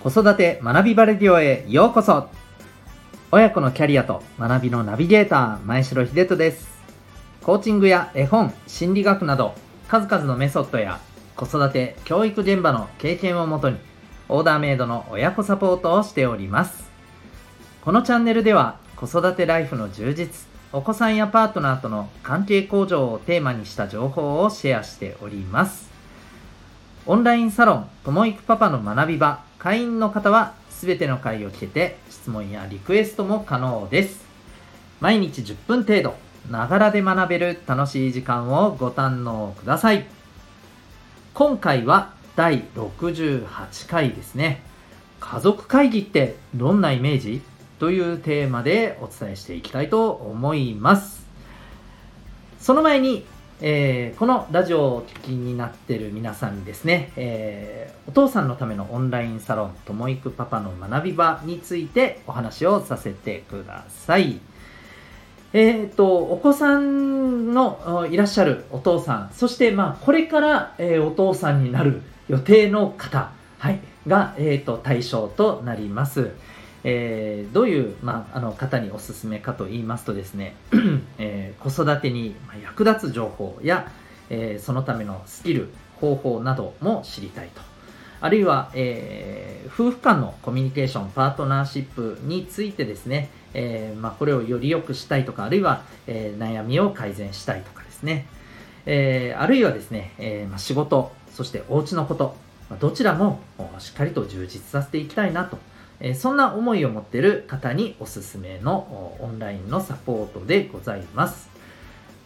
子育て学びバレディオへようこそ。親子のキャリアと学びのナビゲーター前城秀人です。コーチングや絵本心理学など数々のメソッドや子育て教育現場の経験をもとにオーダーメイドの親子サポートをしております。このチャンネルでは子育てライフの充実お子さんやパートナーとの関係向上をテーマにした情報をシェアしております。オンラインサロンともいくパパの学び場会員の方は全ての回を聞けて質問やリクエストも可能です。毎日10分程度。ながらで学べる楽しい時間をご堪能ください。今回は第68回ですね。家族会議ってどんなイメージ？というテーマでお伝えしていきたいと思います。その前にえー、このラジオをお聞きになってる皆さんにですね、えー、お父さんのためのオンラインサロン、ともいくパパの学び場についてお話をさせてください。えっ、ー、と、お子さんのいらっしゃるお父さん、そしてまあ、これから、えお父さんになる予定の方、はい、が、えっ、と、対象となります。えー、どういう、まあ、あの方におすすめかと言いますとですね、えー、子育てに役立つ情報や、えー、そのためのスキル、方法なども知りたいと。あるいは、え夫婦間のコミュニケーション、パートナーシップについてですね、えまあ、これをより良くしたいとか、あるいは、え悩みを改善したいとかですね、えあるいはですね、えまあ、仕事、そしてお家のこと、どちらもしっかりと充実させていきたいなとえそんな思いを持ってる方におすすめのオンラインのサポートでございます。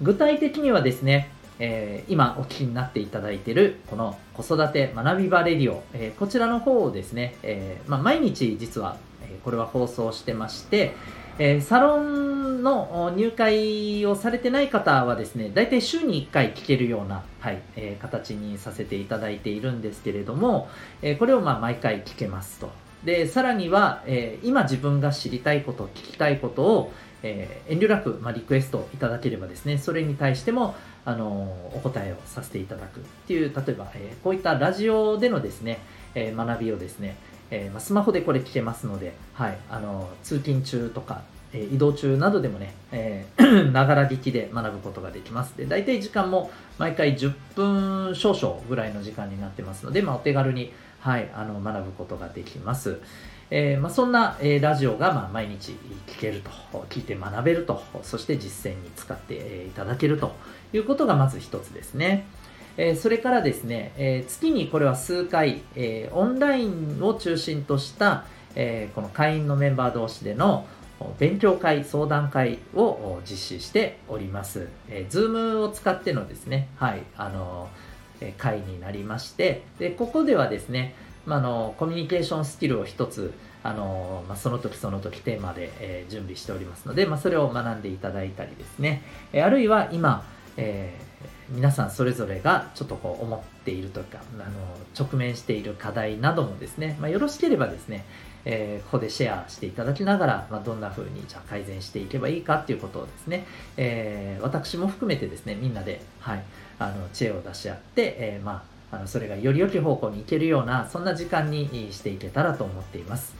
具体的にはですね、えー、今お聞きになっていただいているこの子育て学びバレディオ、えー、こちらの方をですね、えー、まあ、毎日実は、これは放送してまして、えサロンの入会をされてない方はですね、大体週に1回聞けるような、はいえ形にさせていただいているんですけれども、えこれをま毎回聞けますと。で、さらには、えー、今自分が知りたいこと、聞きたいことを、えー、遠慮なく、まあ、リクエストいただければですね、それに対しても、あのー、お答えをさせていただくっていう、例えば、えこういったラジオでのですね、え学びをですね、えまあ、スマホでこれ聞けますので、はい、あの通勤中とか、え移動中などでもね、ながら聞きで学ぶことができます。で、大体時間も毎回10分少々ぐらいの時間になってますので、まあ、お手軽にはい、あの学ぶことができます。えー、まあ、そんな、えー、ラジオが、まあ、毎日聞けると、聞いて学べると、そして実践に使って、えー、いただけるということがまず一つですね。えそれからですね、え月にこれは数回、えオンラインを中心とした、えこの会員のメンバー同士での勉強会、相談会を実施しております。えー、Zoom を使ってのですね、はい、あのー回になりまして、で、ここではですね、まあ、の、コミュニケーションスキルを一つ、あの、まあ、その時その時テーマで、えー、準備しておりますので、まあ、それを学んでいただいたりですね、え、あるいは今、えー、皆さんそれぞれがちょっとこう思っているとか、あの、直面している課題などもですね、まあ、よろしければですね、えー、ここでシェアしていただきながら、まあ、どんな風にじゃあ改善していけばいいかっていうことをですね、えー、私も含めてですね、みんなで、はい、あの知恵を出し合って、えー、まあ、あのそれがより良き方向に行けるような、そんな時間にしていけたらと思っています。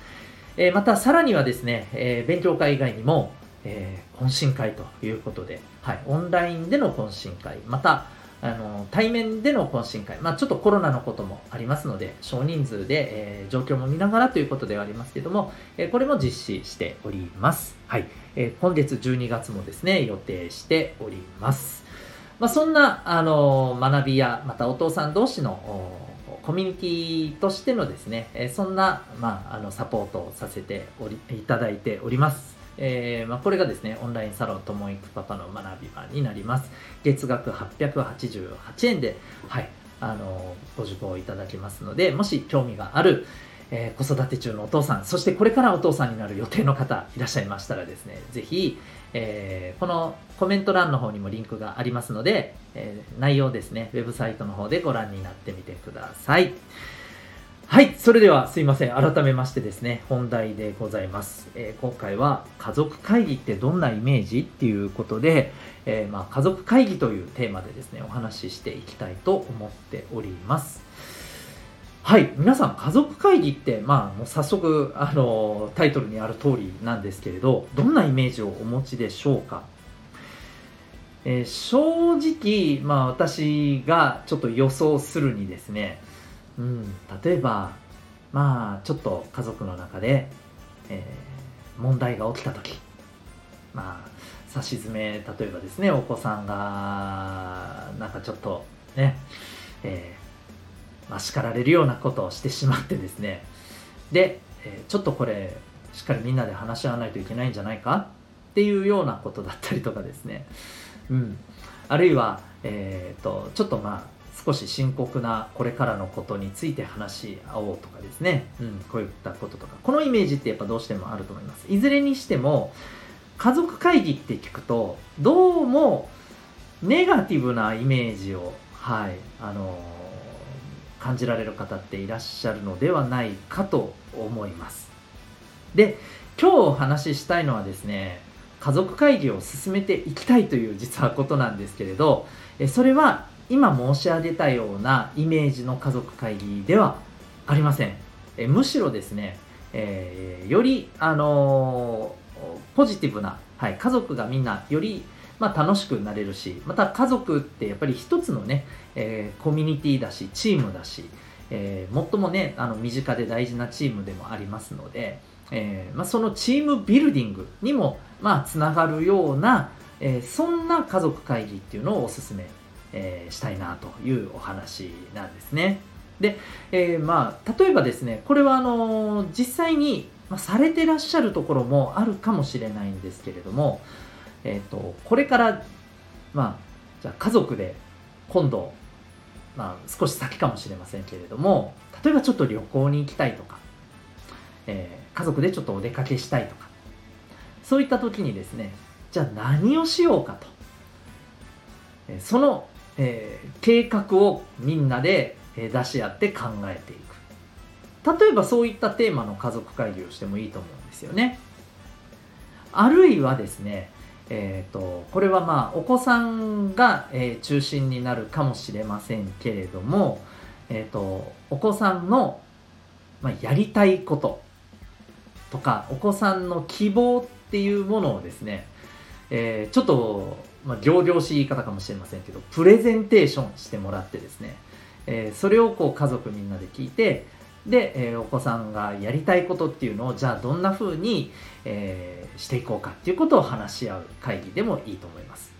えー、また、さらにはですね、えー、勉強会以外にも、え、懇親会ということで、はい、オンラインでの懇親会、また、あの対面での懇親会、まあ、ちょっとコロナのこともありますので、少人数で、え、状況も見ながらということではありますけども、え、これも実施しております。はい。えー、今月12月もですね、予定しております。まあ、そんな、あの学びや、またお父さん同士のコミュニティとしてのですね、えそんな、まあ、あのサポートをさせておりいただいております。えー、まあ、これがですね、オンラインサロンともいくパパの学び場になります。月額888円で、はい、あの、ご受講いただけますので、もし興味がある、えー、子育て中のお父さん、そしてこれからお父さんになる予定の方いらっしゃいましたらですね、ぜひ、えー、このコメント欄の方にもリンクがありますので、えー、内容ですね、ウェブサイトの方でご覧になってみてください。はい。それではすいません。改めましてですね、本題でございます。えー、今回は家族会議ってどんなイメージっていうことで、えー、まあ、家族会議というテーマでですね、お話ししていきたいと思っております。はい皆さん家族会議ってまあもう早速あのタイトルにある通りなんですけれどどんなイメージをお持ちでしょうか？えー、正直、まあ、私がちょっと予想するにですね、うん、例えば、まあ、ちょっと家族の中で、えー、問題が起きた時まあ、さしずめ、例えばですね、お子さんが、なんかちょっとね、えー、まあ、叱られるようなことをしてしまってですね、で、え、ちょっとこれ、しっかりみんなで話し合わないといけないんじゃないか？っていうようなことだったりとかですね、うん、あるいは、えーと、ちょっとまあ少し深刻なこれからのことについて話し合おうとかですね、うん、こういったこととか。このイメージってやっぱどうしてもあると思います。いずれにしても家族会議って聞くとどうもネガティブなイメージを、はいあの、感じられる方っていらっしゃるのではないかと思います。で今日お話ししたいのはですね家族会議を進めていきたいという実はことなんですけれどそれは今申し上げたようなイメージの家族会議ではありません。むしろですね、えー、より、あのー、ポジティブな、はい、家族がみんなより、まあ、楽しくなれるしまた家族ってやっぱり一つのね、えー、コミュニティだしチームだし、えー、最もねあの身近で大事なチームでもありますので、えーまあ、そのチームビルディングにもまあ、つながるような、え、そんな家族会議っていうのをお勧め、え、したいなというお話なんですね。で、え、まあ、例えばですね、これはあの実際に、ま、されてらっしゃるところもあるかもしれないんですけれども、えっ、と、これから、まあ、じゃあ家族で今度、まあ、少し先かもしれませんけれども、例えばちょっと旅行に行きたいとか、えー、家族でちょっとお出かけしたいとか、そういった時にですねじゃあ何をしようかと。その、えー、計画をみんなで出し合って考えていく。例えばそういったテーマの家族会議をしてもいいと思うんですよね。あるいはですねえーと、これはまあお子さんが、えー、中心になるかもしれませんけれども、えーとお子さんの、まあ、やりたいこととかお子さんの希望っていうものをですね、えー、ちょっと、まあ、行々しい言い方かもしれませんけどプレゼンテーションしてもらってですね、えー、それをこう家族みんなで聞いてで、えー、お子さんがやりたいことっていうのをじゃあどんな風に、えー、していこうかっていうことを話し合う会議でもいいと思います。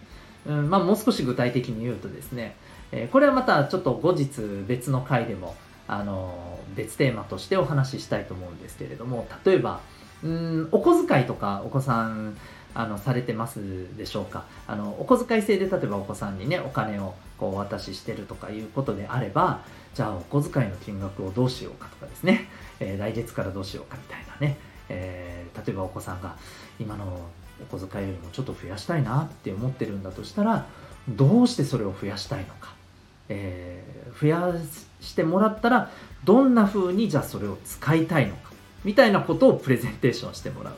うんまあ、もう少し具体的に言うとですね、えー、これはまたちょっと後日別の回でもあの別テーマとしてお話ししたいと思うんですけれども例えばうんお小遣いとかお子さんあのされてますでしょうか？あのお小遣い制で例えばお子さんにねお金をこうお渡ししてるとかいうことであればじゃあお小遣いの金額をどうしようかとかですね、えー、来月からどうしようかみたいなね、えー、例えばお子さんが今のお小遣いよりもちょっと増やしたいなって思ってるんだとしたらどうしてそれを増やしたいのか、えー、増やしてもらったらどんな風にじゃあそれを使いたいのか？みたいなことをプレゼンテーションしてもらう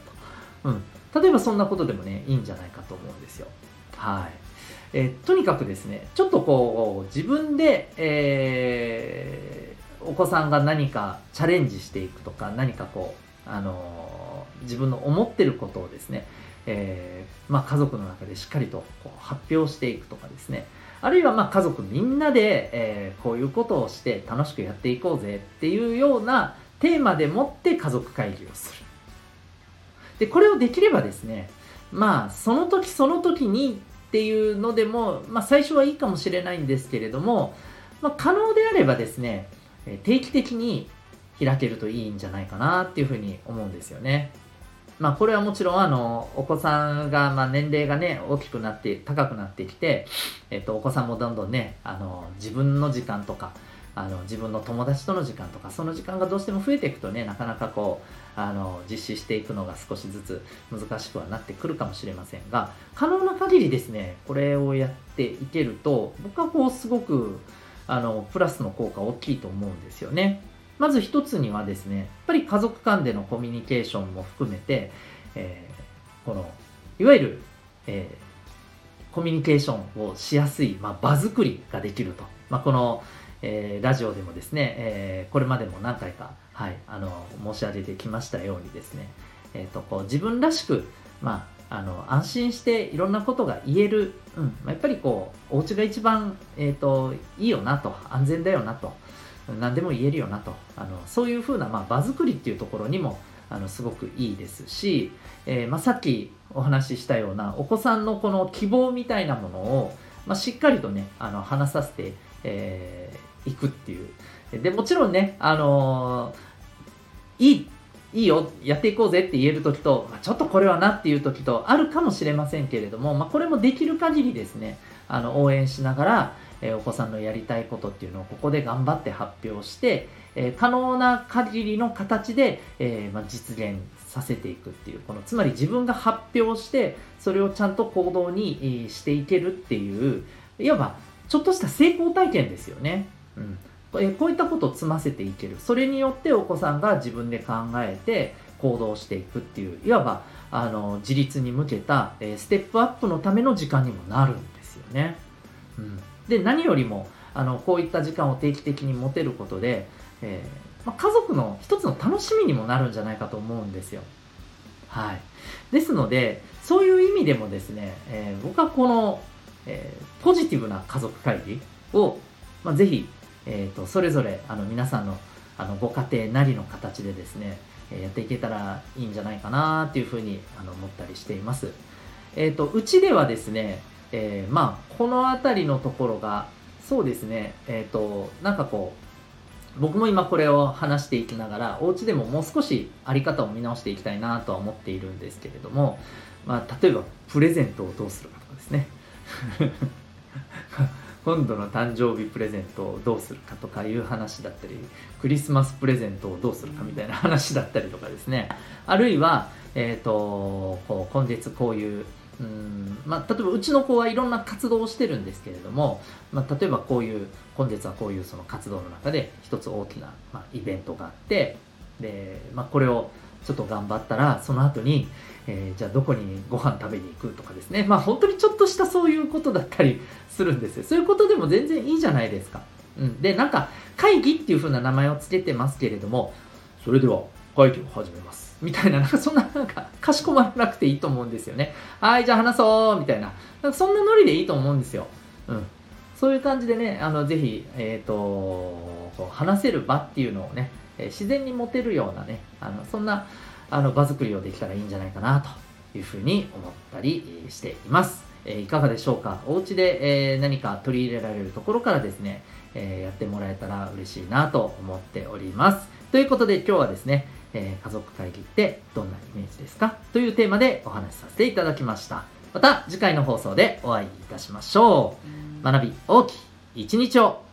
と。うん。例えばそんなことでもね、いいんじゃないかと思うんですよ。はい。えー、とにかくですね、ちょっとこう、自分で、えー、お子さんが何かチャレンジしていくとか、何かこう、あのー、自分の思ってることをですね、えー、まあ、家族の中でしっかりとこう発表していくとかですね、あるいはま家族みんなで、え、こういうことをして楽しくやっていこうぜっていうような、テーマでもって家族会議をする。で、これをできればですね、まあ、その時その時にっていうのでも、まあ、最初はいいかもしれないんですけれども、まあ、可能であればですね、定期的に開けるといいんじゃないかなっていうふうに思うんですよね。まあ、これはもちろん、あの、お子さんが、まあ、年齢がね、大きくなって、高くなってきて、えっと、お子さんもどんどんね、あの、自分の時間とか、あの自分の友達との時間とかその時間がどうしても増えていくとねなかなかこうあの実施していくのが少しずつ難しくはなってくるかもしれませんが可能な限りですねこれをやっていけると僕はこうすごくあのプラスの効果大きいと思うんですよね。まず一つにはですねやっぱり家族間でのコミュニケーションも含めて、えー、このいわゆる、えー、コミュニケーションをしやすい、まあ、場作りができると、まあ、このえー、ラジオでもですね、えー、これまでも何回か、はい、あの申し上げてきましたようにですね、えーと、こう自分らしく、まあ、あの安心していろんなことが言える、うんやっぱりこうお家が一番、えーと、いいよなと安全だよなと何でも言えるよなとあのそういうふうな、まあ、場作りっていうところにもあのすごくいいですし、えー、まあ、さっきお話ししたようなお子さんのこの希望みたいなものを、まあ、しっかりとねあの話させて、えー、くっていうでもちろんね、あのー、いいいいよやっていこうぜって言える時とちょっとこれはなっていう時とあるかもしれませんけれども、まあ、これもできる限りですねあの応援しながら、え、お子さんのやりたいことっていうのをここで頑張って発表して、え、可能な限りの形で、え、まあ、実現させていくっていうこのつまり自分が発表してそれをちゃんと行動にしていけるっていういわばちょっとした成功体験ですよね。うんえこういったことを積ませていけるそれによってお子さんが自分で考えて行動していくっていういわばあの自立に向けた、えステップアップのための時間にもなるんですよね。うん、で何よりもあのこういった時間を定期的に持てることで、えー、まあ、家族の一つの楽しみにもなるんじゃないかと思うんですよ。はい、ですのでそういう意味でもですね、えー、僕はこの、えー、ポジティブな家族会議を、まあ、ぜひ、えーと、それぞれあの皆さんのあのご家庭なりの形でですね、えやっていけたらいいんじゃないかなっていうふうにあの思ったりしています。えっ、とうちではですね、えまあこの辺りのところがそうですね、えっ、となんかこう僕も今これを話していきながらお家でももう少しあり方を見直していきたいなとは思っているんですけれども、まあ、例えばプレゼントをどうするかとかですね今度の誕生日プレゼントをどうするかとかいう話だったりクリスマスプレゼントをどうするかみたいな話だったりとかですね。あるいは、えーと、こう今月こういううんまあ、例えばうちの子はいろんな活動をしてるんですけれども、まあ、例えばこういう本日はこういうその活動の中で一つ大きな、まあ、イベントがあってで、まあ、これをちょっと頑張ったらその後に、えー、じゃあどこにご飯食べに行くとかですねまあ本当にちょっとしたそういうことだったりするんですよそういうことでも全然いいじゃないですか、うん、でなんか会議っていう風な名前を付けてますけれどもそれでは会議を始めますみたいな、なんかそんな、なんか、かしこまらなくていいと思うんですよね。はい、じゃあ話そうみたいな。なんかそんなノリでいいと思うんですよ。うん。そういう感じでね、あの、ぜひ、えっ、ー、と、こう話せる場っていうのをね、え自然に持てるようなね、あの、そんな、あの、場作りをできたらいいんじゃないかな、というふうに思ったりしています。えいかがでしょうか？お家で、え何か取り入れられるところからですね、えやってもらえたら嬉しいなと思っております。ということで今日はですね、え、家族会議ってどんなイメージですか？というテーマでお話しさせていただきました。また次回の放送でお会いいたしましょう。学び大きい一日を